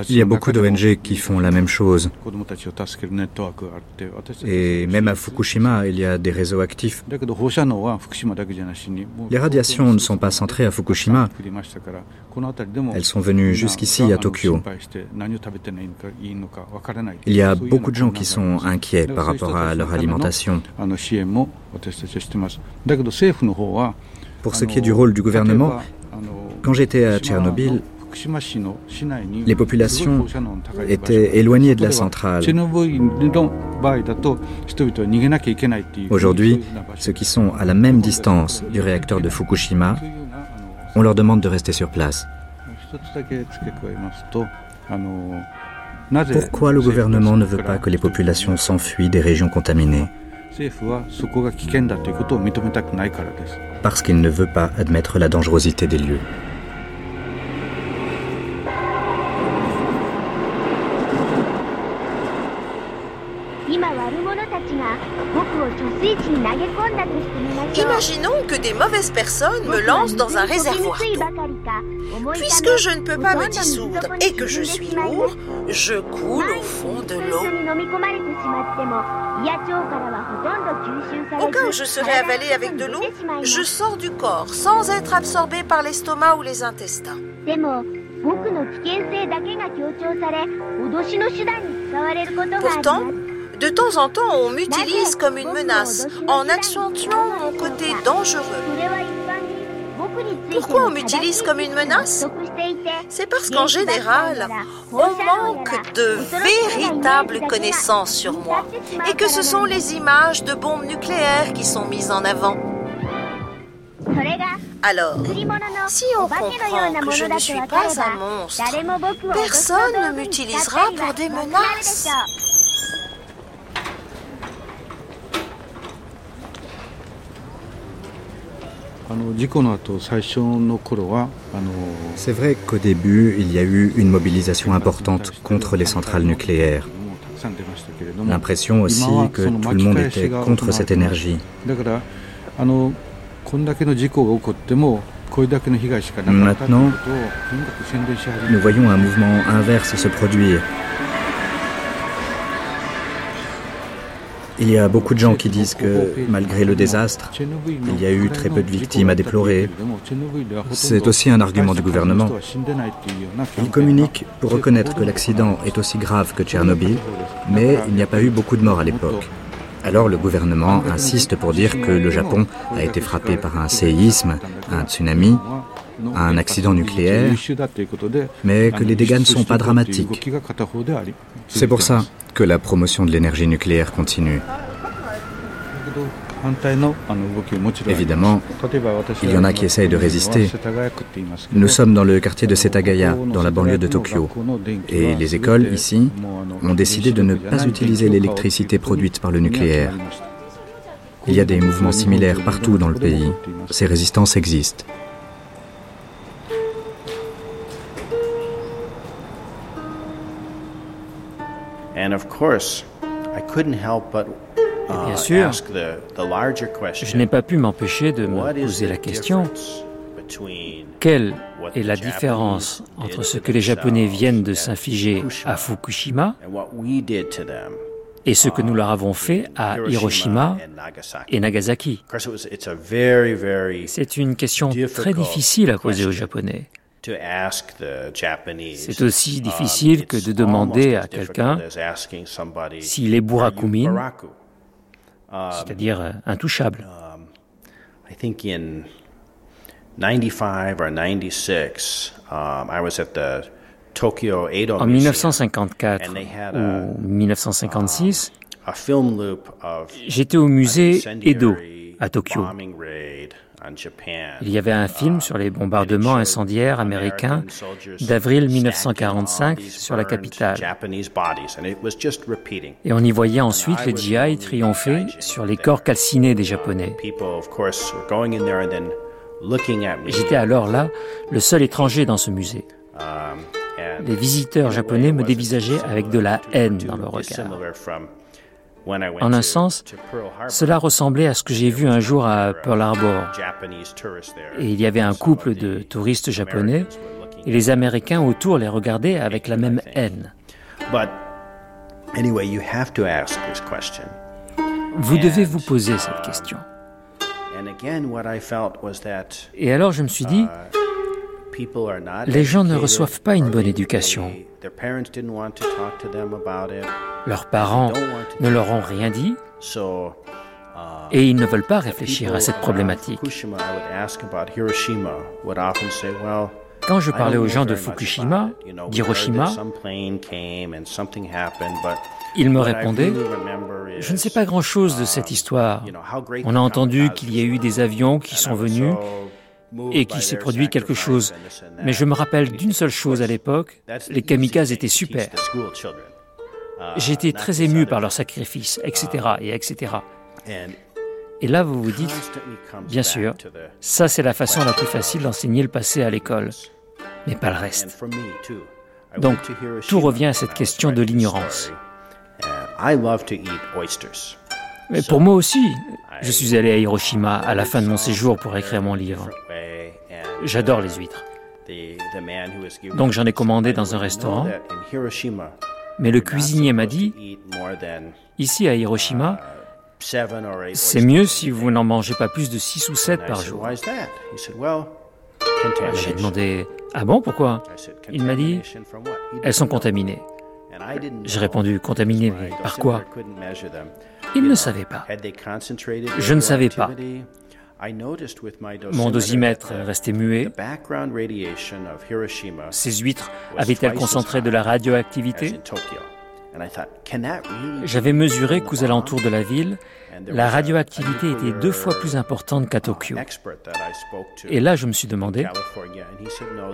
Il y a beaucoup d'ONG qui font la même chose. Et même à Fukushima, il y a des réseaux actifs. Les radiations ne sont pas centrées à Fukushima. Elles sont venues jusqu'ici à Tokyo. Il y a beaucoup de gens qui sont inquiets par rapport à leur alimentation. Pour ce qui est du rôle du gouvernement, quand j'étais à Tchernobyl, les populations étaient éloignées de la centrale. Aujourd'hui, ceux qui sont à la même distance du réacteur de Fukushima, on leur demande de rester sur place. Pourquoi le gouvernement ne veut pas que les populations s'enfuient des régions contaminées? Parce qu'il ne veut pas admettre la dangerosité des lieux. Imaginons que des mauvaises personnes me lancent dans un réservoir. Puisque je ne peux pas me dissoudre et que je suis lourd, je coule au fond de l'eau. Au cas où je serais avalé avec de l'eau, je sors du corps sans être absorbé par l'estomac ou les intestins. Pourtant, de temps en temps, on m'utilise comme une menace en accentuant mon côté dangereux. Pourquoi on m'utilise comme une menace C'est parce qu'en général, on manque de véritables connaissances sur moi et que ce sont les images de bombes nucléaires qui sont mises en avant. Alors, si on comprend que je ne suis pas un monstre, personne ne m'utilisera pour des menaces. C'est vrai qu'au début, il y a eu une mobilisation importante contre les centrales nucléaires. L'impression aussi que tout le monde était contre cette énergie. Maintenant, nous voyons un mouvement inverse se produire. Il y a beaucoup de gens qui disent que, malgré le désastre, il y a eu très peu de victimes à déplorer. C'est aussi un argument du gouvernement. Il communique pour reconnaître que l'accident est aussi grave que Tchernobyl, mais il n'y a pas eu beaucoup de morts à l'époque. Alors le gouvernement insiste pour dire que le Japon a été frappé par un séisme, un tsunami, un accident nucléaire, mais que les dégâts ne sont pas dramatiques. C'est pour ça que la promotion de l'énergie nucléaire continue. Évidemment, il y en a qui essayent de résister. Nous sommes dans le quartier de Setagaya, dans la banlieue de Tokyo. Et les écoles, ici, ont décidé de ne pas utiliser l'électricité produite par le nucléaire. Il y a des mouvements similaires partout dans le pays. Ces résistances existent. Bien sûr, je n'ai pas pu m'empêcher de me poser la question. quelle est la différence entre ce que les Japonais viennent de s'infliger à Fukushima et ce que nous leur avons fait à Hiroshima et Nagasaki. C'est une question très difficile à poser aux Japonais. C'est aussi difficile que de demander à quelqu'un s'il est Burakumin, c'est-à-dire intouchable. En 1954 ou 1956, j'étais au musée Edo à Tokyo. Il y avait un film sur les bombardements incendiaires américains d'avril 1945 sur la capitale. Et on y voyait ensuite les GI triompher sur les corps calcinés des Japonais. J'étais alors là, le seul étranger dans ce musée. Les visiteurs japonais me dévisageaient avec de la haine dans leur regard. En un sens, cela ressemblait à ce que j'ai vu un jour à Pearl Harbor. Et il y avait un couple de touristes japonais et les Américains autour les regardaient avec la même haine. Vous devez vous poser cette question. Et alors je me suis dit, les gens ne reçoivent pas une bonne éducation. Leurs parents ne leur ont rien dit et ils ne veulent pas réfléchir à cette problématique. Quand je parlais aux gens de Fukushima, d'Hiroshima, ils me répondaient, je ne sais pas grand-chose de cette histoire. On a entendu qu'il y a eu des avions qui sont venus et qu'il s'est produit quelque chose. Mais je me rappelle d'une seule chose à l'époque, les kamikazes étaient super. J'étais très ému par leur sacrifice, etc. et etc. Et là, vous vous dites, bien sûr, ça c'est la façon la plus facile d'enseigner le passé à l'école, mais pas le reste. Donc, tout revient à cette question de l'ignorance. Mais pour moi aussi, je suis allé à Hiroshima à la fin de mon séjour pour écrire mon livre. J'adore les huîtres. Donc j'en ai commandé dans un restaurant. Mais le cuisinier m'a dit, ici à Hiroshima, c'est mieux si vous n'en mangez pas plus de 6 ou 7 par jour. J'ai demandé, ah bon, pourquoi? Il m'a dit, elles sont contaminées. J'ai répondu, contaminées, mais par quoi? Il ne savait pas. Je ne savais pas. Mon dosimètre restait muet. Ces huîtres avaient-elles concentré de la radioactivité? J'avais mesuré qu'aux alentours de la ville, la radioactivité était deux fois plus importante qu'à Tokyo. Et là, je me suis demandé,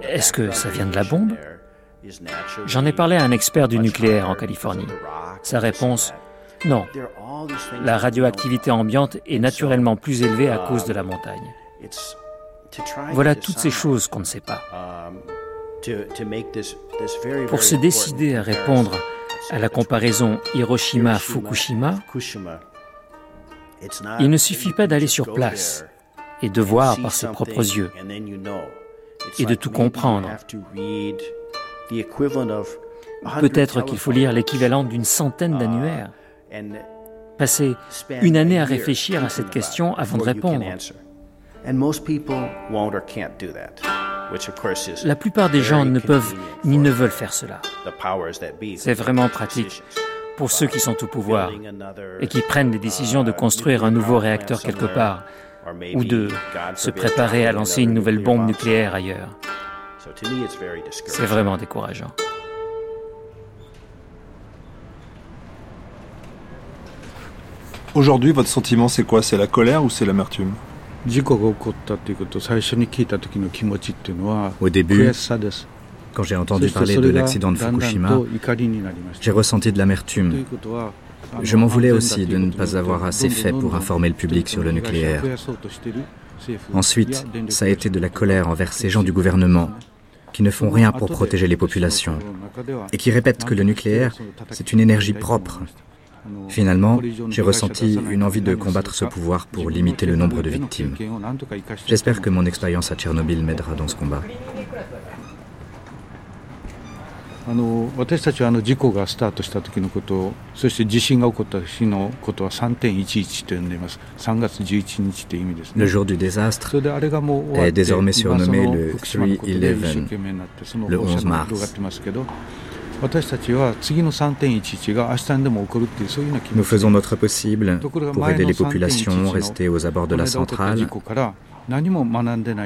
est-ce que ça vient de la bombe? J'en ai parlé à un expert du nucléaire en Californie. Sa réponse, non. La radioactivité ambiante est naturellement plus élevée à cause de la montagne. Voilà toutes ces choses qu'on ne sait pas. Pour se décider à répondre à la comparaison Hiroshima-Fukushima, il ne suffit pas d'aller sur place et de voir par ses propres yeux et de tout comprendre. Peut-être qu'il faut lire l'équivalent d'une centaine d'annuaires passer une année à réfléchir à cette question avant de répondre. La plupart des gens ne peuvent ni ne veulent faire cela. C'est vraiment pratique pour ceux qui sont au pouvoir et qui prennent des décisions de construire un nouveau réacteur quelque part ou de se préparer à lancer une nouvelle bombe nucléaire ailleurs. C'est vraiment décourageant. Aujourd'hui, votre sentiment, c'est quoi? C'est la colère ou c'est l'amertume? Au début, quand j'ai entendu parler de l'accident de Fukushima, j'ai ressenti de l'amertume. Je m'en voulais aussi de ne pas avoir assez fait pour informer le public sur le nucléaire. Ensuite, ça a été de la colère envers ces gens du gouvernement qui ne font rien pour protéger les populations et qui répètent que le nucléaire, c'est une énergie propre Finalement, j'ai ressenti une envie de combattre ce pouvoir pour limiter le nombre de victimes. J'espère que mon expérience à Tchernobyl m'aidera dans ce combat. Le jour du désastre est désormais surnommé le 3-11, le 11 mars. Nous faisons notre possible pour aider les populations restées aux abords de la centrale,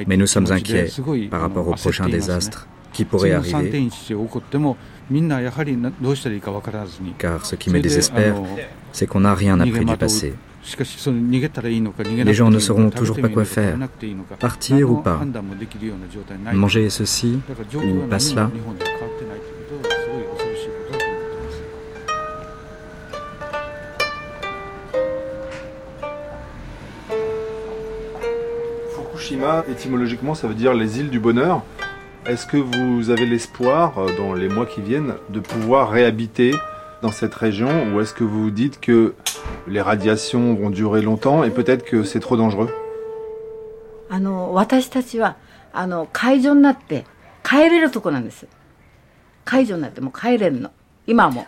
mais nous sommes inquiets par rapport au prochain désastre qui pourrait arriver. Car ce qui me désespère, c'est qu'on n'a rien appris du passé. Les gens ne sauront toujours pas quoi faire. Partir ou pas Manger ceci ou pas cela Fukushima, étymologiquement, ça veut dire les îles du bonheur. Est-ce que vous avez l'espoir, euh, dans les mois qui viennent, de pouvoir réhabiter dans cette région ou est-ce que vous dites que les radiations vont durer longtemps et peut-être que c'est trop dangereux?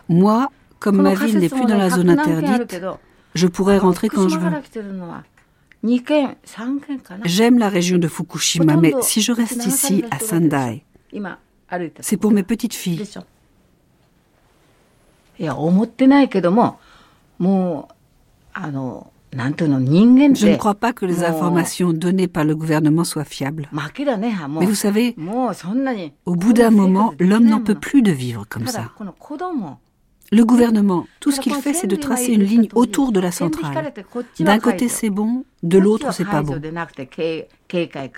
Moi, comme ma ville n'est plus dans la zone interdite, je pourrais rentrer quand je veux. J'aime la région de Fukushima, mais si je reste ici, à Sendai, c'est pour mes petites filles. Je ne crois pas que les informations données par le gouvernement soient fiables. Mais vous savez, au bout d'un moment, l'homme n'en peut plus de vivre comme ça. Le gouvernement, tout ce qu'il fait, c'est de tracer une ligne autour de la centrale. D'un côté, c'est bon, de l'autre, c'est pas bon.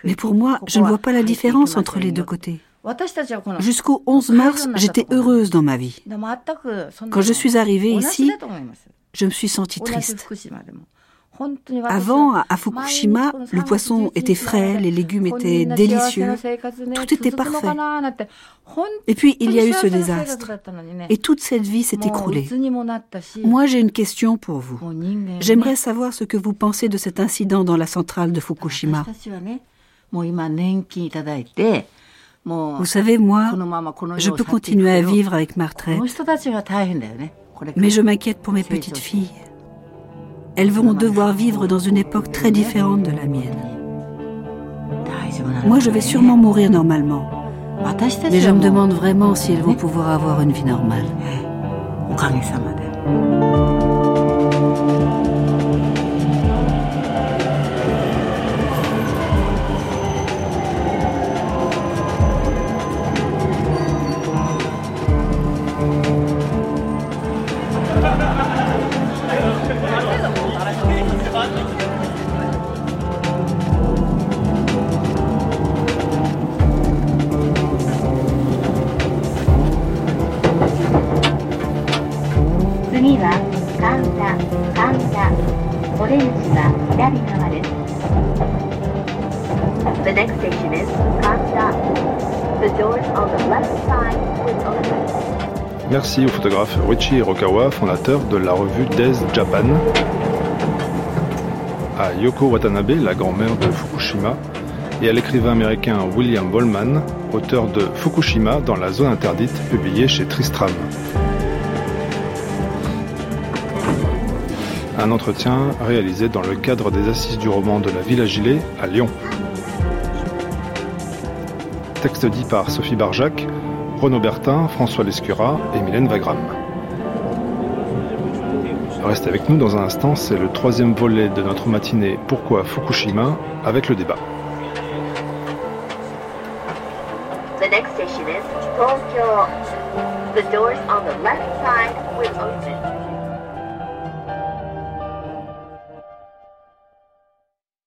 Mais pour moi, je ne vois pas la différence entre les deux côtés. Jusqu'au 11 mars, j'étais heureuse dans ma vie. Quand je suis arrivée ici, je me suis sentie triste. Avant, à Fukushima, le poisson était frais, les légumes étaient délicieux, tout était parfait. Et puis, il y a eu ce désastre. Et toute cette vie s'est écroulée. Moi, j'ai une question pour vous. J'aimerais savoir ce que vous pensez de cet incident dans la centrale de Fukushima. Vous savez, moi, je peux continuer à vivre avec ma retraite. Mais je m'inquiète pour mes petites filles. Elles vont devoir vivre dans une époque très différente de la mienne. Moi, je vais sûrement mourir normalement. Mais je me demande vraiment si elles vont pouvoir avoir une vie normale. Merci au photographe Ruichi Hirokawa, fondateur de la revue Des Japan, à Yoko Watanabe, la grand-mère de Fukushima, et à l'écrivain américain William Wallman, auteur de Fukushima dans la zone interdite, publié chez Tristram. Un entretien réalisé dans le cadre des assises du roman de la Villa Gilet à Lyon. Texte dit par Sophie Barjac, Renaud Bertin, François Lescura et Mylène Wagram. Reste avec nous dans un instant, c'est le troisième volet de notre matinée Pourquoi Fukushima avec le débat.